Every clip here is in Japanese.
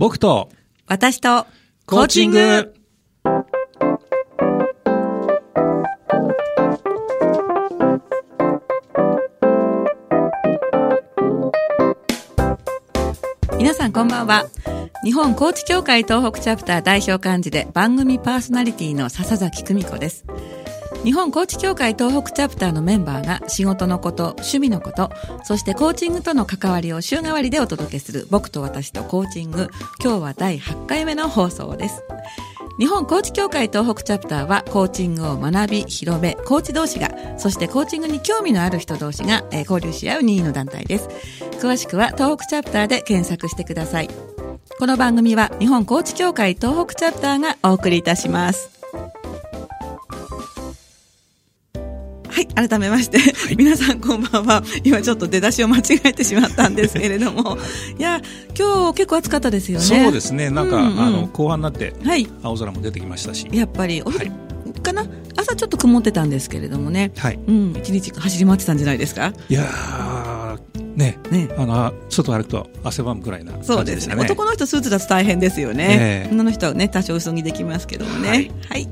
僕と私とコーチング。皆さんこんばんは。日本コーチ協会東北チャプター代表幹事で番組パーソナリティの笹崎久美子です日本コーチ協会東北チャプターのメンバーが仕事のこと、趣味のこと、そしてコーチングとの関わりを週替わりでお届けする僕と私とコーチング。今日は第8回目の放送です。日本コーチ協会東北チャプターはコーチングを学び、広め、コーチ同士が、そしてコーチングに興味のある人同士が、え、交流し合う任意の団体です。詳しくは東北チャプターで検索してください。この番組は日本コーチ協会東北チャプターがお送りいたします。改めまして、はい、皆さんこんばんは。今ちょっと出だしを間違えてしまったんですけれども、いや、今日結構暑かったですよね。そうですね。なんか、うんうん、あの後半になって、はい、青空も出てきましたし。やっぱり、はい、かな？朝ちょっと曇ってたんですけれどもね。はい。うん、一日走り回ってたんじゃないですか？いやね、ね、あの外歩くと汗ばむくらいな、ね、そうですね。男の人スーツだと大変ですよね、えー、女の人はね多少薄着できますけどもね。はい、はい、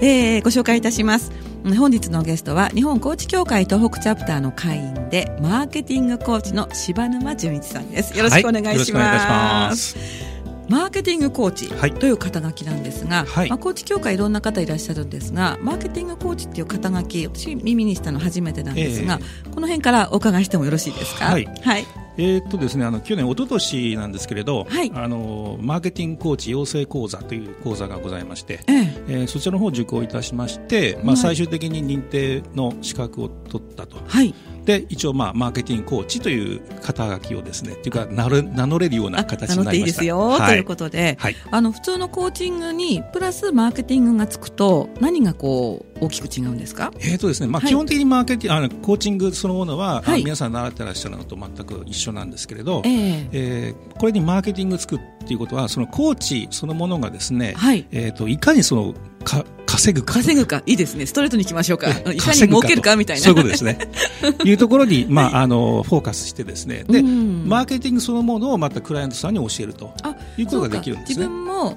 えー、ご紹介いたします本日のゲストは日本コーチ協会東北チャプターの会員でマーケティングコーチの柴沼純一さんです。よろしくお願いします、はいマーケティングコーチという肩書きなんですが、はい、まあ、コーチ協会いろんな方いらっしゃるんですがマーケティングコーチっていう肩書き私耳にしたの初めてなんですが、えー、この辺からお伺いしてもよろしいですか？はい、はいえー、っとですね、あの去年、一昨年なんですけれど、はい、あのマーケティングコーチ養成講座という講座がございまして、ええ。えー、そちらの方を受講いたしまして、まあ、最終的に認定の資格を取ったと。はいで一応まあマーケティングコーチという肩書きをですねっていうか名名乗れるような形になりました。名乗っていいですよ、はい、ということで、はい、あの普通のコーチングにプラスマーケティングがつくと何がこう大きく違うんですか？えっ、ー、とですね、まあ基本的にマーケティング、あのコーチングそのものは、はい、皆さん習ってらっしゃるのと全く一緒なんですけれど、えー、えー、これにマーケティングつくっていうことはそのコーチそのものがですね、はい、えっ、ー、といかにそのか稼ぐか。稼ぐか。いいですね。ストレートに行きましょうか。いかに儲けるかみたいな。そういうことですね。いうところに、まあ、あの、フォーカスしてですね。で、マーケティングそのものをまたクライアントさんに教えるということができるんですね。自分も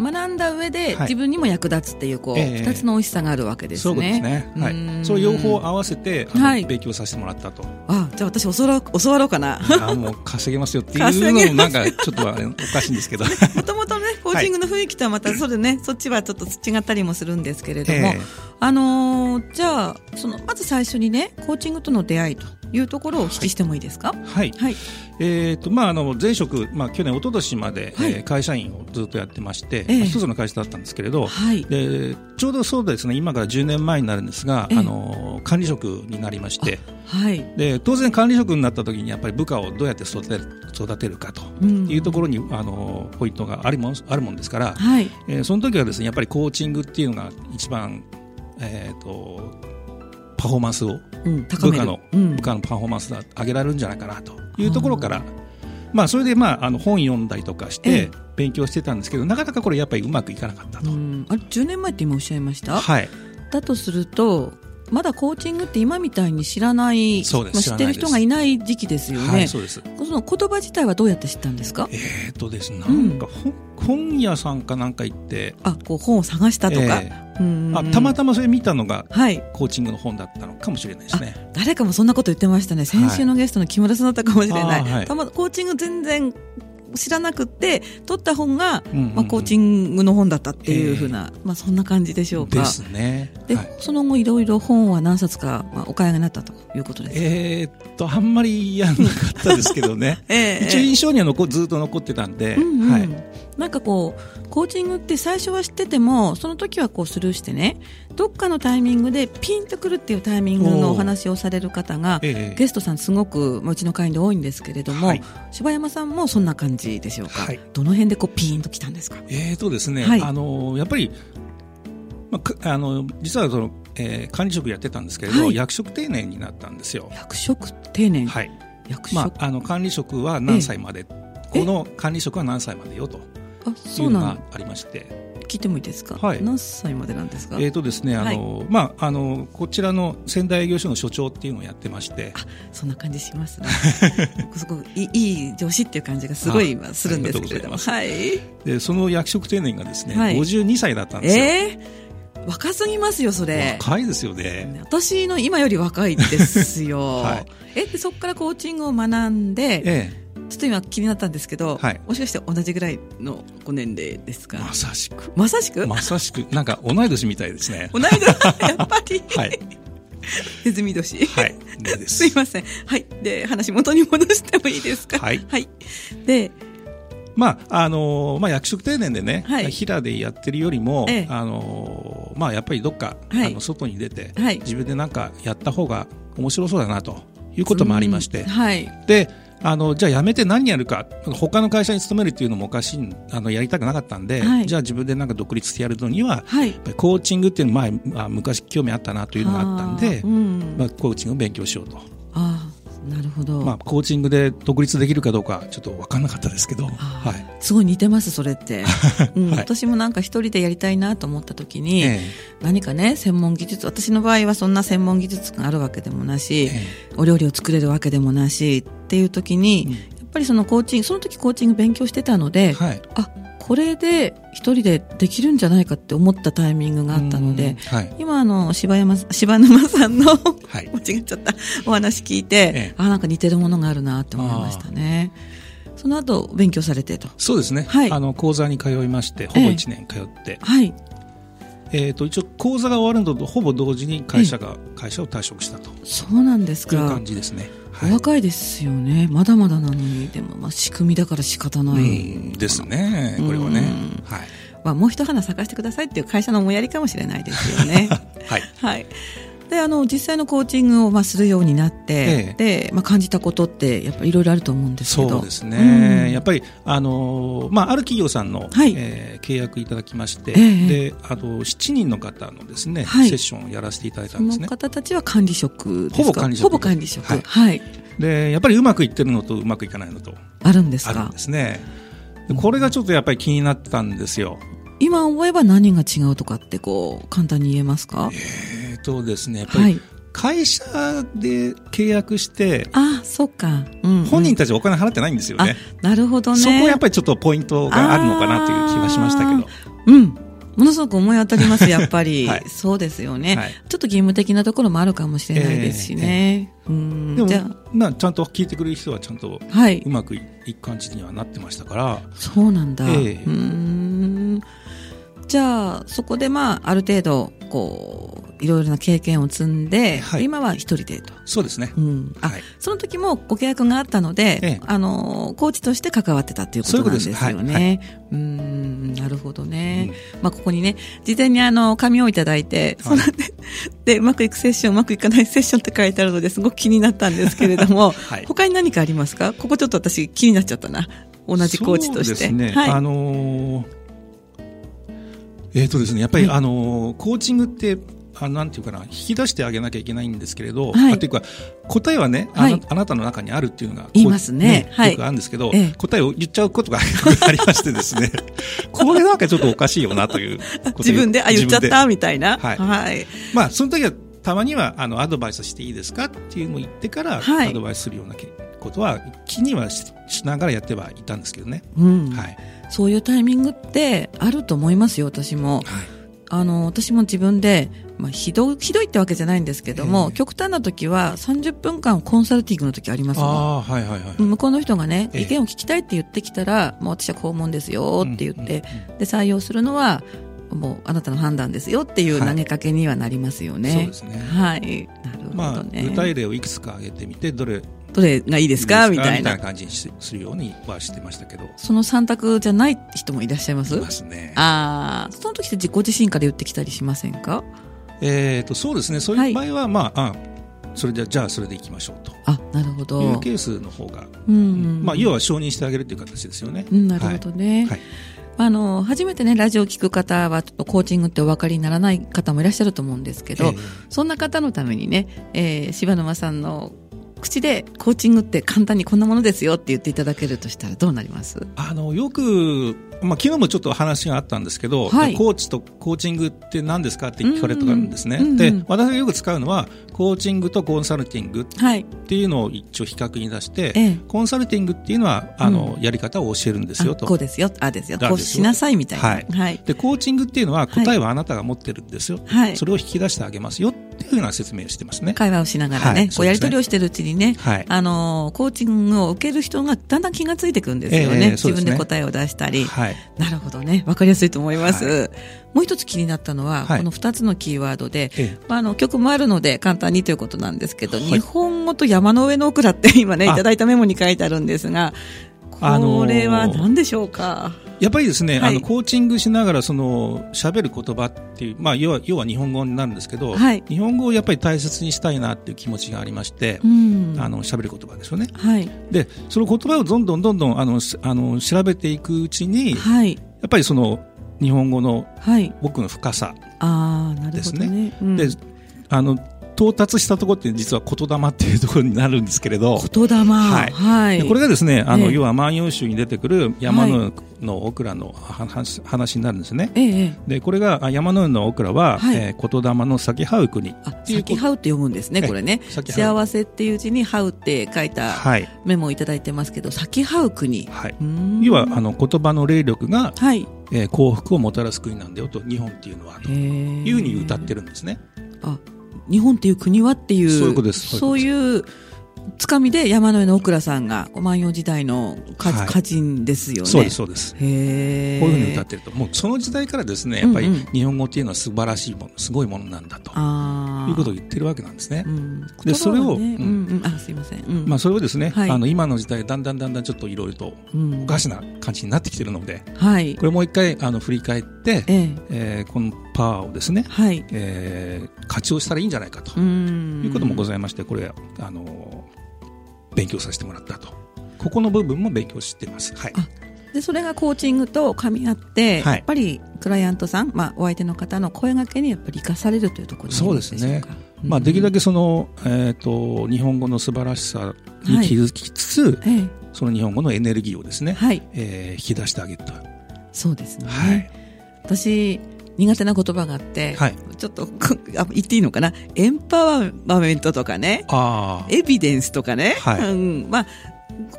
学んだ上で自分にも役立つっていうこう二、つの美味しさがあるわけですね。そうですね。はい。そう両方合わせて、はい、勉強させてもらったと。あ、じゃあ私教わ教わろうかな。あもう稼げますよっていうのもなんかちょっとおかしいんですけど。もともとね コーチングの雰囲気とはまたそれね、そっちはちょっと違ったりもするんですけれども、あのじゃあそのまず最初にねコーチングとの出会いというところをお聞きしてもいいですか？はい。はい、えっ、ー、とまああの前職まあ去年一昨年まで、はい、えー、会社員をずっとやってまして、えー、一つの会社だったんですけれど、はい、でちょうどそうですね今から10年前になるんですが、えー、あの管理職になりまして、はい。で当然管理職になった時にやっぱり部下をどうやって育てる育てるかというところに、うん、あのポイントがあるもんあるもんですから、はい。えー、その時はですねやっぱりコーチングっていうのが一番えっ、ー、とパフォーマンスを、うん、部下の、うん、部下のパフォーマンスが上げられるんじゃないかなというところから、まあ、それで、まあ、あの本読んだりとかして勉強してたんですけど、なかなかこれやっぱりうまくいかなかったと。あれ10年前って今おっしゃいました？はい。だとするとまだコーチングって今みたいに知らないまあ、知ってる人がいない時期ですよね、はい、そうです。その言葉自体はどうやって知ったんですか？えっ、とですねなんか、うん、本屋さんかなんか行ってあこう本を探したとか、えー、あたまたまそれ見たのが、はい、コーチングの本だったのかもしれないですね。誰かもそんなこと言ってましたね。先週のゲストの木村さんだったかもしれない、はい、たまコーチング全然知らなくて取った本が、うんうんうん、まあ、コーチングの本だったっていうふうな、えー、まあ、そんな感じでしょうか。ですね。で、はい、その後いろいろ本は何冊か、まあ、お買い上げになったということですえー、っとあんまりやんなかったですけどね、えー、一応印象には残ずっと残ってたんで、うんうん、はい。なんかこうコーチングって最初は知っててもその時はこうスルーしてねどっかのタイミングでピンとくるっていうタイミングのお話をされる方が、ええ、ゲストさんすごくうちの会員で多いんですけれども、はい、柴山さんもそんな感じでしょうか、はい、どの辺でこうピンときたんですか？えーとですね、はい、あのやっぱりまあ、あの実はその、えー、管理職やってたんですけれど、役職定年になったんですよ。役職定年？はい。役職、まあ、あの管理職は何歳まで、この管理職は何歳までよというのがありまして。聞いてもいいですか、はい、何歳までなんですか？えっ、ー、とですねあの、はい、まああのこちらの仙台営業所の所長っていうのをやってまして。あそんな感じしますね。すごくいいい上司っていう感じがすごい今するんですけれども。はい。でその役職定年がですね、はい、52歳だったんですよ。えー、若すぎますよそれ。若いですよね。私の今より若いですよ、はい、えでそこからコーチングを学んで、ええちょっと今気になったんですけど、はい、もしかして同じぐらいのご年齢ですか？まさしく。まさしく？まさしく。なんか同い年みたいですね。同い年 やっぱり。はい。ネズミ年。はい。すいません。はい。で、話元に戻してもいいですか？はい。はい。で、まああのまあ、役職定年でね、はい、平でやってるよりも、ええ、あのまあ、やっぱりどっか、はい、あの外に出て、はい、自分で何かやった方が面白そうだなということもありまして、はい、であのじゃあ辞めて何やるか。他の会社に勤めるっていうのもおかしいあのやりたくなかったんで、はい、じゃあ自分でなんか独立してやるのには、はい、コーチングっていうの前、まあ、昔興味あったなというのがあったんで、うん、まあ、コーチングを勉強しようと。あなるほど、まあ、コーチングで独立できるかどうかちょっと分からなかったですけど、はい、すごい似てますそれって、うん、はい、私もなんか一人でやりたいなと思った時に、えー、何かね専門技術私の場合はそんな専門技術があるわけでもなし、えー、お料理を作れるわけでもなしっていう時に、うん、やっぱりそのコーチングその時コーチング勉強してたので、はい、あこれで一人でできるんじゃないかって思ったタイミングがあったので、はい、今あの柴山柴沼さんの、はい、間違っちゃったお話聞いて、ええ、あなんか似てるものがあるなって思いましたね。その後勉強されてと。そうですね、はい、あの講座に通いましてほぼ1年通って、えはい。えーと、一応講座が終わるのとほぼ同時に会社が、会社を退職したと。そうなんですか。いう感じですねお若いですよね。まだまだなのに。でもまあ仕組みだから仕方ない。ですね。これはね。はい。まあ、もう一花咲かせてくださいっていう会社の思いやりかもしれないですよね。はい、はいであの実際のコーチングをまあするようになって、ええ、でまあ、感じたことってやっぱりいろいろあると思うんですけど。そうですね、うん、やっぱりあの、まあ、ある企業さんの、はい、えー、契約いただきまして、え、であと7人の方のですね、はい、セッションをやらせていただいたんですね。その方たちは管理職ほぼ管理職ほぼ管理職。はい、はい、でやっぱりうまくいってるのとうまくいかないのとあるんですか？あるんですね。これがちょっとやっぱり気になったんですよ。今思えば何が違うとかってこう簡単に言えますか？えーとですねやっぱり、会社で契約して、あそっか、うんうん、本人たちお金払ってないんですよね。なるほどね。そこはやっぱりちょっとポイントがあるのかなという気はしましたけど。うん。ものすごく思い当たります、やっぱり。はい、そうですよね、はい、ちょっと義務的なところもあるかもしれないですしね。えーえー、うん。でも、じゃあちゃんと聞いてくれる人はちゃんと、はい、うまくいく感じにはなってましたから。そうなんだ。えー、うんじゃあそこでまあある程度こういろいろな経験を積んで、はい、今は一人でと。そうですね、うん、あ、はい、その時もご契約があったので、ええ、あのコーチとして関わってたっていうことなんですよね。う、はい、ん。なるほどね、うん、まあここにね事前にあの紙をいただいて、そのでうまくいくセッションうまくいかないセッションって書いてあるのですごく気になったんですけれども、はい、他に何かありますか？ここちょっと私気になっちゃったな。同じコーチとして。そうですね、はい、あのーえーとですね、やっぱり、はい、あのコーチングってあなんていうかな引き出してあげなきゃいけないんですけれど、はい、あというか答えはねあな,、あなたの中にあるっていうのが言いますね、ね、よくあるんですけど、ええ、答えを言っちゃうことが ありましてですね。これなんかちょっとおかしいよなという 自分であ言っちゃったみたいな、はい、はい、まあその時はたまにはあのアドバイスしていいですかっていうのを言ってから、はい、アドバイスするようなことは気にはしながらやってはいたんですけどね、うん、はい、そういうタイミングってあると思いますよ私も。はいあの私も自分で、まあ、ひどひどいってわけじゃないんですけども、極端な時は30分間コンサルティングの時ありますあ、はいはいはい、向こうの人がね、意見を聞きたいって言ってきたら、もう私は訪問ですよって言って、で採用するのはもうあなたの判断ですよっていう投げかけにはなりますよね。はい、そうですね。はい。なるほどね。まあ、具体例をいくつか挙げてみて、どれどれがいいですか？みたいな。感じにするようにはしてましたけど。その3択じゃない人もいらっしゃいます？いますね。ああその時って自己自身から言ってきたりしませんか？えっ、ー、とそうですね。そういう場合は、はい、まああそれじゃじゃあそれでいきましょうと。あなるほど。いうケースの方が、うん、まあ、要は承認してあげるという形ですよね、うん、なるほどね、はい、はい。あの初めてねラジオを聞く方はちょっとコーチングってお分かりにならない方もいらっしゃると思うんですけど、えー、そんな方のためにね、えー、柴沼さんの口でコーチングって簡単にこんなものですよって言っていただけるとしたらどうなります？あのよくまあ、昨日もちょっと話があったんですけど、はい、コーチとコーチングって何ですかって聞かれたんですね、うんうん、で私がよく使うのはコーチングとコンサルティングっていうのを一応比較に出して、はい、コンサルティングっていうのはあの、うん、やり方を教えるんですよと。こうですよあですよ。こうしなさいみたいな、はい。はい、でコーチングっていうのは答えはあなたが持ってるんですよ、はい、それを引き出してあげますよっていうような説明をしてますね。会話をしながらね、はい、こうやり取りをしてるうちにね、はい、あのコーチングを受ける人がだんだん気がついていくんですよね、えー、ね。自分で答えを出したり、はい、なるほどね。わかりやすいと思います、はい、もう一つ気になったのは、この二つのキーワードで、えー、あの曲もあるので簡単にということなんですけど、日本語と山の上のオクラって今ねいただいたメモに書いてあるんですがこれは何でしょうか、やっぱりですね、はい、あのコーチングしながらその喋る言葉っていう、まあ、要は要は日本語になるんですけど、はい、日本語をやっぱり大切にしたいなっていう気持ちがありまして、うん、あの喋る言葉ですよね。はい、でその言葉をどんどんどんどんあのあの調べていくうちに、はい、やっぱりその日本語の僕の深さですね。はい、ね。うん、であの到達したところって実は言霊っていうところになるんですけれど。言霊、はい。はい、これがですねあの、え要は万葉集に出てくる山の,、のオクラの話話になるんですね、えでこれが山の上のオクラは、はい、えー、言霊の咲きはう国。咲きはうって読むんですねこれね。幸せっていう字にはうって書いたメモをいただいてますけど咲きはう国、はい、要はあの言葉の霊力が、はい。えー、幸福をもたらす国なんだよと日本っていうのはというふうに歌ってるんですね。あ日本っていう国はっていうそういうことです。そういうつかみで山の上の大倉さんが万葉時代の歌,、歌人ですよね。そうですそうです。へこういうふうに歌ってるともうその時代からですねやっぱり日本語っていうのは素晴らしいものすごいものなんだということを言ってるわけなんですね。うん、でそれを、うんうん。あすいません、うん、まあそれをですね、はい、あの今の時代だんだんだんだんちょっといろいろとおかしな感じになってきてるので、はい、これもう一回あの振り返って、ええ。えー、このパワーをですね、はい。えー、活用したらいいんじゃないかということもございましてこれあの勉強させてもらったと。ここの部分も勉強してます。はい。でそれがコーチングと噛み合って、はい、やっぱりクライアントさん、まあ、お相手の方の声がけにやっぱり生かされるというところそうですね、まあ、できるだけその、えーと、日本語の素晴らしさに気づきつつ、はい、その日本語のエネルギーをですね、はい。えー、引き出してあげるとそうですね、はい、私苦手な言葉があって、はい、ちょっとあ言っていいのかな？エンパワーメントとかね。エビデンスとかね、はい、うん、まあ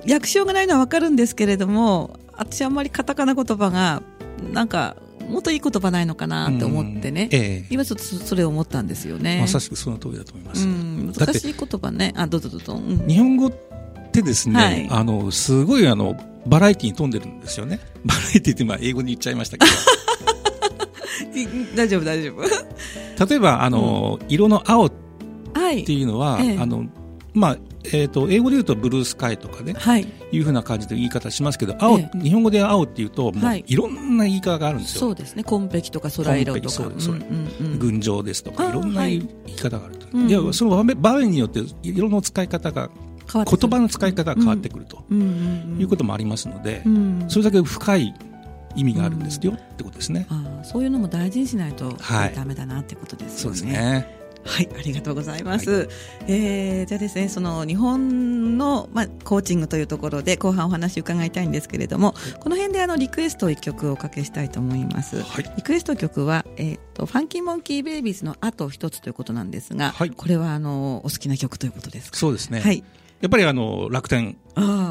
略称がないのは分かるんですけれども私あんまりカタカナ言葉がなんかもっといい言葉ないのかなって思ってね、ええ、今ちょっとそれを思ったんですよね。まさしくその通りだと思います、うん、難しい言葉ね。あどうぞどうぞ、うん、日本語ってですね、はい、あのすごいあのバラエティーに富んでるんですよね。バラエティーって今英語に言っちゃいましたけど 大丈夫大丈夫。例えばあの、うん、色の青っていうのは、はいええ、あのまあえーと、英語で言うとブルースカイとかね、はい、いうふうな感じで言い方しますけど青、ええ、日本語で青っていうともうい。ろんな言い方があるんですよ、そうですね。紺碧とか空色とか。そうです、うんうん、群青ですとかいろんな言い方があると、はい、いやその場面によって色の使い方が言葉の使い方が変わってくると、いうこともありますので、それだけ深い意味があるんですよ、ってことですねあそういうのも大事にしないとだめだなってことですよね。そうですねはい、ありがとうございます。はい、えー、じゃあですね、その日本の、まあ、コーチングというところで後半お話伺いたいんですけれども、この辺であのリクエスト一曲おかけしたいと思います。はい、リクエスト曲は、えっ、ー、と、ファンキーモンキーベイビーズのあと一つということなんですが、はい、これはあの、お好きな曲ということですか？そうですね。はい。やっぱりあの楽天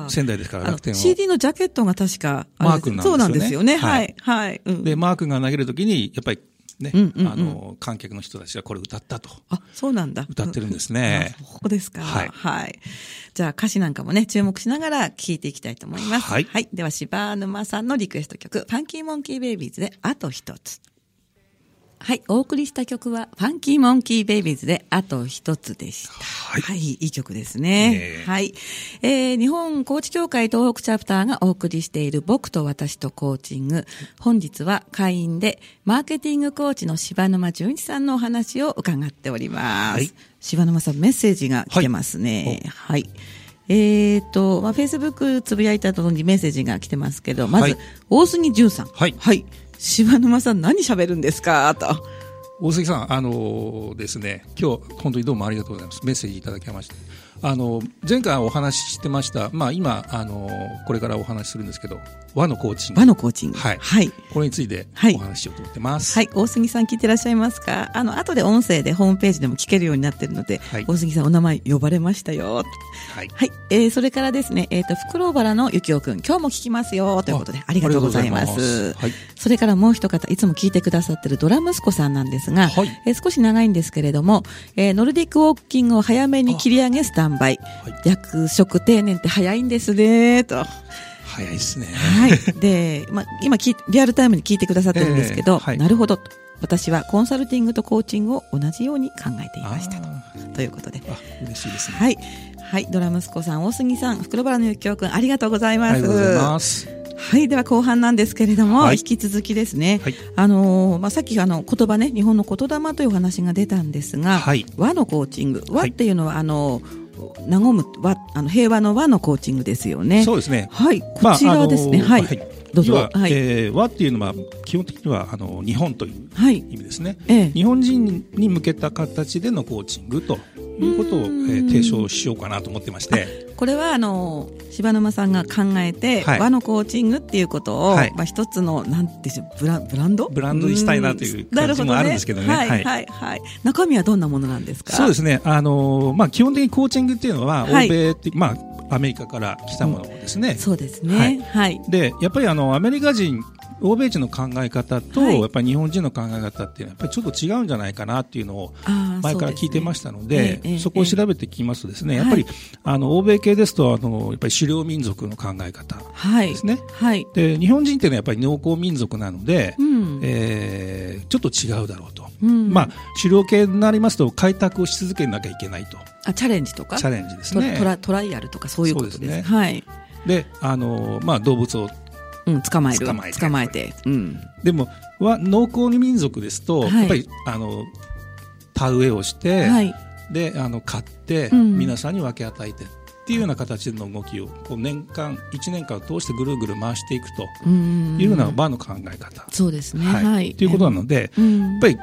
仙台ですから楽天を CD のジャケットが確かマークなんですよね。そうなんですよね。はい。はい。うん、で、マークが投げるときに、やっぱりね、あの、観客の人たちがこれ歌ったと。あ、そうなんだ。歌ってるんですね。ここですか。はい。はい。じゃあ歌詞なんかもね、注目しながら聴いていきたいと思います。はい。はい。では、柴沼さんのリクエスト曲、ファンキーモンキーベイビーズで、あと一つ。はい、お送りした曲は、ファンキーモンキーベイビーズで、あと一つでした。はい、はい、いい曲ですね。はい。えー、日本コーチ協会東北チャプターがお送りしている僕と私とコーチング。本日は会員で、マーケティングコーチの柴沼淳一さんのお話を伺っております。はい、柴沼さん、メッセージが来てますね。はい、はいえっ、ー、と、まあ、フェイスブックつぶやいた後にメッセージが来てますけど、まず、大杉淳さん。はい。はい。柴沼さん何喋るんですか？と。大杉さん、あのー、ですね、今日本当にどうもありがとうございます。メッセージいただきまして。あの前回お話ししてました、まあ、今あのこれからお話しするんですけど和のコーチング。和のコーチング。はい、はい、これについてお話ししようと思ってます、はい、大杉さん聞いてらっしゃいますか？あの後で音声でホームページでも聞けるようになってるので、はい、大杉さんお名前呼ばれましたよ。はい、はい。えー、それからですね、えーと、と袋原の幸男君今日も聞きますよ。ということでありがとうございます。はい、それからもう一方いつも聞いてくださってるドラ息子さんなんですが、はいえー、少し長いんですけれども、えー、ノルディックウォーキングを早めに切り上げスター販売、はい、役職定年って早いんですねと。早いですね。はい。で、まあ、今リアルタイムに聞いてくださってるんですけど、えーはい、なるほどと。私はコンサルティングとコーチングを同じように考えていましたと。ということで。嬉しいですね。はい。はい。ドラ息子さん、大杉さん、袋原のゆきおくん、ありがとうございます。ありがとうございます。はい。では後半なんですけれども、はい、引き続きですね。はい、あのー、まあ、さっきあの、言葉ね、日本の言霊というお話が出たんですが、はい、和のコーチング。和っていうのは、あのー、和む和あの平和の和のコーチングですよね。そうですね。はい、こちらですね。まあ、はい。どうぞ。は、はい、えー、和っていうのは基本的にはあの日本という意味ですね、はいええ、日本人に向けた形でのコーチングということを、えー、提唱しようかなと思ってまして。これはあの柴沼さんが考えて、はい、和のコーチングっていうことを、はい、まあ一つのなんていうブラブランド？ブランドにしたいなという感じもあるんですけどね。はいはいはい。中身はどんなものなんですか？そうですね。あのまあ基本的にコーチングっていうのは、欧米ってまあアメリカから来たものですね。うん、そうですね。はい。でやっぱりあのアメリカ人欧米人の考え方と、やっぱり日本人の考え方っていうのはやっぱりちょっと違うんじゃないかなっていうのを前から聞いてましたので、そこを調べてきますとですね、やっぱり、あの欧米系ですとあのやっぱり狩猟民族の考え方ですね。はい。で日本人っていうのはやっぱり農耕民族なので、うん、えー、ちょっと違うだろうと。うん、まあ狩猟系になりますと開拓をし続けなきゃいけないと。あチャレンジとか？チャレンジですねトラトライアルとかそういうことですね。はい。であのまあ動物をうん、捕まえる。捕まえて。捕まえて、うん、でもは農耕民族ですと、はい、やっぱりあの田植えをして、はい、であの買って、うん、皆さんに分け与えてっていうような形の動きをこう年間1年間を通してぐるぐる回していくというような場の考え方。そうですね、はい。はい、ということなので、やっぱり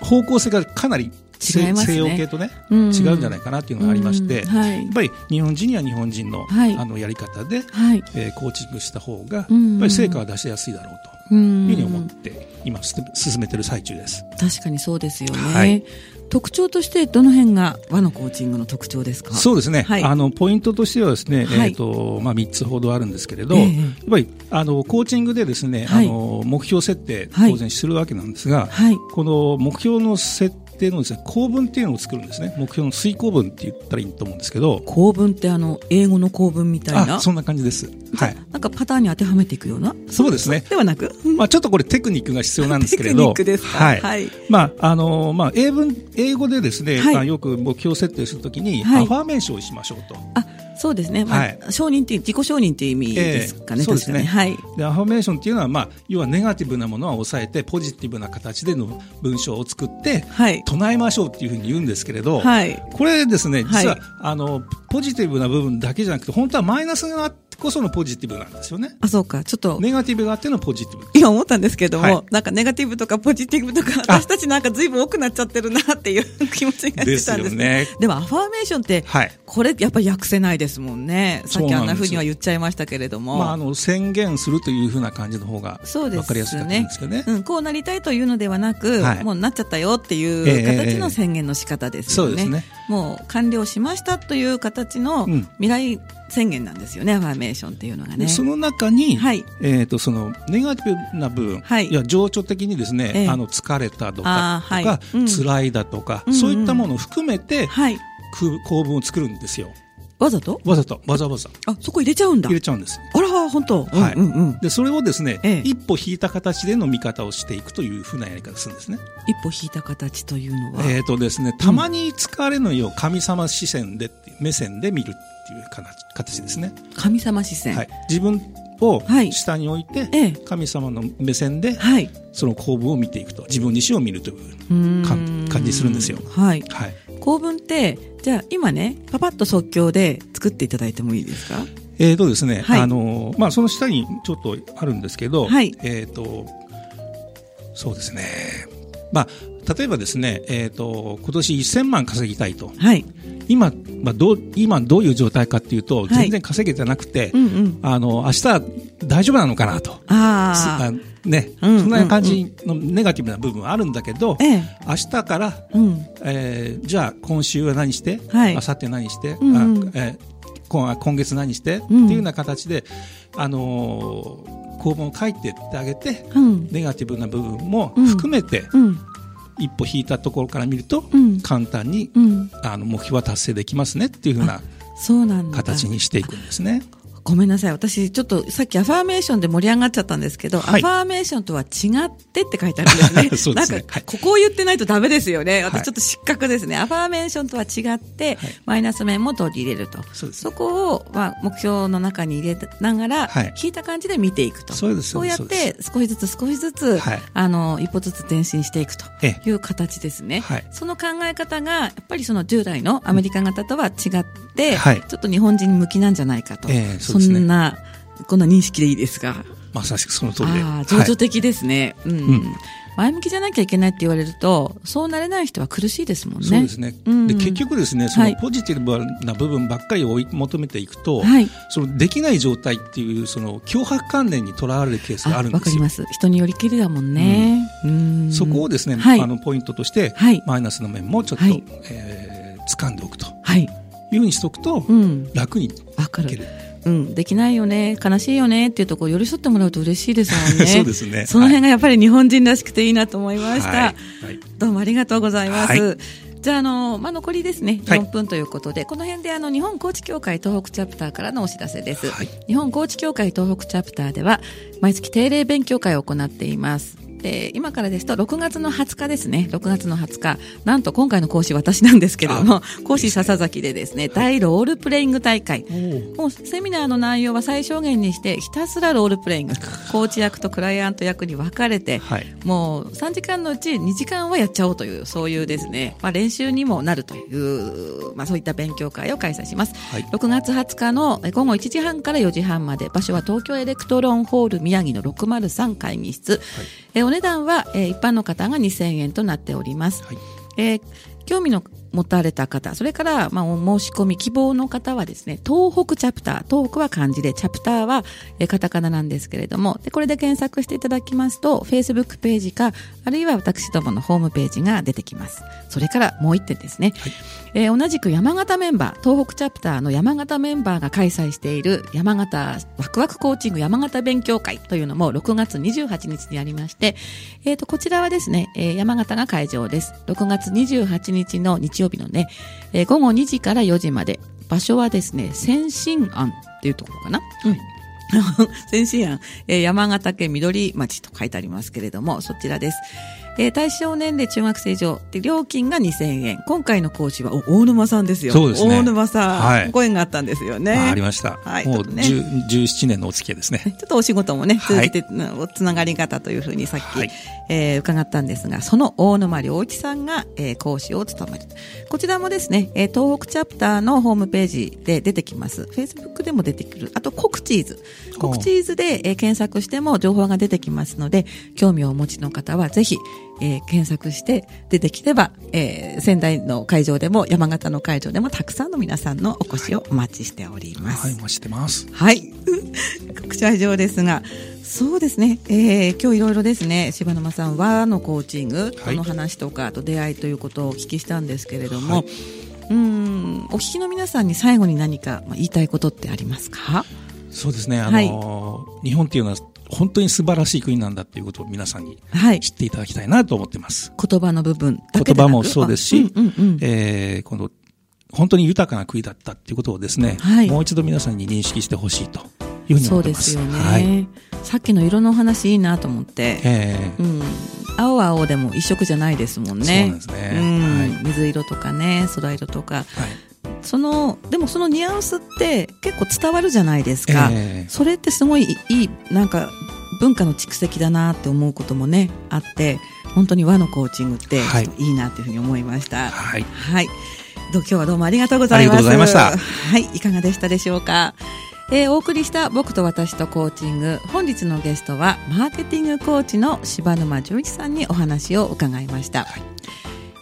方向性がかなり違いますね、西洋系とね、うん、違うんじゃないかなっていうのがありまして、はい、やっぱり日本人には日本人の,、あのやり方で、はい。えー、コーチングした方が、やっぱり成果は出しやすいだろうというふうに思って、今進めてる最中です。確かにそうですよね。はい、特徴としてどの辺が和のコーチングの特徴ですか？そうですね、はい、あのポイントとしてはですね、はい、えーとまあ、3つほどあるんですけれど、えー、やっぱりあのコーチングでですね、はい、あの目標設定当然するわけなんですが、この目標の設定のですね構文っていうのを作るんですね。目標の遂行文って言ったらいいと思うんですけど。構文ってあの英語の構文みたいな？そんな感じです。はい。なんかパターンに当てはめていくような？そうですね。ではなく？まあちょっとこれテクニックが必要なんですけれど。テクニックですはい、はい、まああのまあ英文英語でですね、はい、まあ、よく目標設定するときに、アファーメーションをしましょうと。あそうですね、まあ、はい、承認っていう自己承認っていう意味ですかね、えー、そうですね、はい、でアファメーションっていうのは、まあ、要はネガティブなものは抑えてポジティブな形での文章を作って、はい、唱えましょうっていうふうに言うんですけれど、はい、これですね実は、あのポジティブな部分だけじゃなくて本当はマイナスがあってこそのポジティブなんですよね。あ、そうか。ちょっと。ネガティブがあってのポジティブ。今思ったんですけども、はい、なんかネガティブとかポジティブとか、私たちなんか随分多くなっちゃってるなっていう気持ちがしてたんですね。でもアファーメーションって、はい、これやっぱり訳せないですもんね。さっきあんなふうには言っちゃいましたけれども。まあ、あの、宣言するというふうな感じの方が、わかりやすかったんですけどね。うん、こうなりたいというのではなく、はい、もうなっちゃったよっていう形の宣言の仕方ですよね。えー、そうですね。もう完了しましたという形の未来宣言なんですよね、アファーメーションっていうのがね。その中に、はい、えっ、ー、と、その、ネガティブな部分、はい、いや、情緒的にですね、えー、あの、疲れたとか、とか、うん、辛いだとか、うん、そういったものを含めて、はい、構文を作るんですよ。わざと？わざと、わざわざ。あ、そこ入れちゃうんだ。入れちゃうんです。あら、本当。はい。うんうん、で、それをですね、ええ、一歩引いた形での見方をしていくというふうなやり方するんですね。一歩引いた形というのは？えっ、ー、とですね、たまに疲れのよう神様視線で、目線で見るっていう形ですね。神様視線。はい。自分を下に置いて、はい、神様の目線で、はい、その構文を見ていくと、自分自身を見るという感じするんですよ。はい。はい。構文ってじゃあ今ねパパッと即興で作っていただいてもいいですか？えーとですね、はい、あのまあ、その下にちょっとあるんですけど、はい、えーとそうですね、まあ、例えばですね、えっ、ー、と、今年1000万稼ぎたいと。はい。今、まあ、どう、今どういう状態かっていうと、全然稼げてなくて、うんうん、あの、明日大丈夫なのかなと。ああ。ね、うんうんうん、そんな感じのネガティブな部分はあるんだけど、ええ、明日から、うん、えー、じゃあ今週は何して、はい、明後日何して、うんうん、あえー、今今月何して、うん、っていうような形で、あのー、公文を書いてってあげて、うん、ネガティブな部分も含めて、一歩引いたところから見ると、簡単に、あの目標は達成できますねっていうふうな形にしていくんですね。ごめんなさい。私、ちょっとさっきアファーメーションで盛り上がっちゃったんですけど、はい、アファーメーションとは違ってって書いてあるんですね。そうですね。なんか、ここを言ってないとダメですよね。私ちょっと失格ですね。アファーメーションとは違って、マイナス面も取り入れると。そそこを、まあ、目標の中に入れながら、引いた感じで見ていくと。そうです。そうやって、少しずつ少しずつ、あの、一歩ずつ前進していくという形ですね。その考え方が、やっぱりその従来のアメリカ型とは違って、ちょっと日本人向きなんじゃないかと。えーそんな、こんな認識でいいですが。まさしくその通りで。ああ、情緒的ですね。はい、うん、うん前向きじゃなきゃいけないって言われると、そうなれない人は苦しいですもんね。そうですね。うん、で結局ですね、そのポジティブな部分ばっかりを追い求めていくと、はい、そのできない状態っていうその脅迫観念にとらわれるケースがあるんですよ。わかります。人によりきりだもんね。うん、そこをですね、はい、あのポイントとして、はい、マイナスの面もちょっと、はい、えー、掴んでおくと。はい。いうふうにしておくと、うん、楽にいける。うん、できないよね、悲しいよねっていうところ寄り添ってもらうと嬉しいですもんね。そうですね。その辺がやっぱり日本人らしくていいなと思いました。はいはい、どうもありがとうございます。はいじゃあ、あの、まあ、残りですね、4分ということで、はい、この辺であの、日本高知協会東北チャプターからのお知らせです。はい、日本高知協会東北チャプターでは、毎月定例勉強会を行っています。で、今からですと6月の20日ですね。6月の20日。なんと今回の講師私なんですけれども、講師笹崎でですね、大ロールプレイング大会。もうセミナーの内容は最小限にして、ひたすらロールプレイング。コーチ役とクライアント役に分かれて、はい、もう3時間のうち2時間はやっちゃおうという、そういうですね、まあ練習にもなるという、まあそういった勉強会を開催します。はい、6月20日の午後1時半から4時半まで、場所は東京エレクトロンホール宮城の603会議室。はいえお値段は、えー、一般の方が2000円となっております。はい、えー、興味の持たれた方、それから、まあ、お申し込み希望の方はですね、東北チャプター、東北は漢字で、チャプターは、えカタカナなんですけれども、で、これで検索していただきますと、Facebook ページか、あるいは私どものホームページが出てきます。それからもう一点ですね、はい、えー、同じく山形メンバー、東北チャプターの山形メンバーが開催している山形ワクワクコーチング山形勉強会というのも6月28日にありまして、えっ、ー、と、こちらはですね、えー、山形が会場です。6月28日の日曜日のね、えー、午後2時から4時まで、場所はですね、先進案っていうところかな。うん先進案、えー、山形県緑町と書いてありますけれども、そちらです。えー、対象年齢中学生以上で料金が2000円。今回の講師は大沼さんですよ。そうですね。大沼さん、はい、ご縁があったんですよね。ありました、はい、もう、ね、17年のお付き合いですね。ちょっとお仕事もね通じて、はい、つながり方というふうにさっき、はい、えー、伺ったんですがその大沼良一さんが、えー、講師を務める。こちらもですね、えー、東北チャプターのホームページで出てきます。フェイスブックでも出てくる。あとコクチー。ズコクチーズで、えー、検索しても情報が出てきますので興味をお持ちの方はぜひえー、検索して出てきれば、えー、仙台の会場でも山形の会場でもたくさんの皆さんのお越しをお待ちしております。はい、お待ちしてます。はい。告知は以上ですが、そうですね、えー、今日いろいろですね、柴沼さん、和のコーチング、この話とか、あと出会いということをお聞きしたんですけれども、はい、うんお聞きの皆さんに最後に何か言いたいことってありますか？そうですね、あの、はい、日本っていうのは本当に素晴らしい国なんだっていうことを皆さんに知っていただきたいなと思ってます。はい、言葉の部分言葉もそうですし、うんうんうん、えー、この本当に豊かな国だったっていうことをですね、はい、もう一度皆さんに認識してほしいというふうに思ってます。そうですよね。はい、さっきの色の話いいなと思って、えー、うん、青は青でも一色じゃないですもんね。そうですね。うん、はい、水色とかね、空色とか、はい、そのでもそのニュアンスって結構伝わるじゃないですか、えー、それってすごいいいなんか文化の蓄積だなって思うこともねあって本当に和のコーチングっていいなというふうに思いました。はい、はい、今日はどうもありがとうございます。ありがとうございました。はい、いかがでしたでしょうか。えー、お送りした僕と私とコーチング本日のゲストはマーケティングコーチの柴沼純一さんにお話を伺いました、はい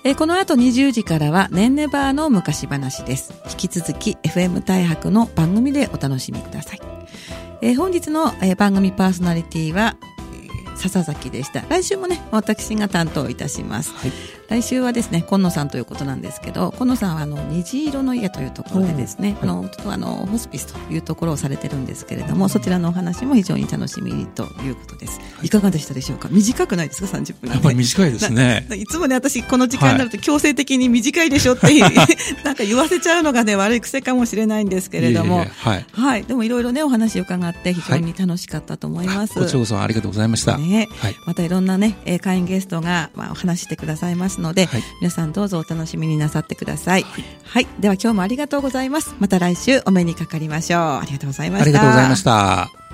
えー、この後20時からは、ねんねバーの昔話です。引き続き、FM 大白の番組でお楽しみください。えー、本日の、えー、番組パーソナリティは、笹崎でした。来週もね、私が担当いたします。はい、来週はですね、今野さんということなんですけど、今野さんはあの虹色の家というところでですね、あのちょっとあのホスピスというところをされてるんですけれども、そちらのお話も非常に楽しみということです。い。かがでしたでしょうか？短くないですか、30分やっぱり短いですね。いつもね、私この時間になると強制的に短いでしょって、はい、なんか言わせちゃうのがね悪い癖かもしれないんですけれども、はい、はい、でもいろいろねお話を伺って非常に楽しかったと思います。こちらこそありがとうございました。ね、はい、またいろんなね会員ゲストがまあお話してくださいますので、はい、皆さんさんどうぞお楽しみになさってください。はい、はい、では今日もありがとうございます。また来週お目にかかりましょう。ありがとうございました。ありがとうございました。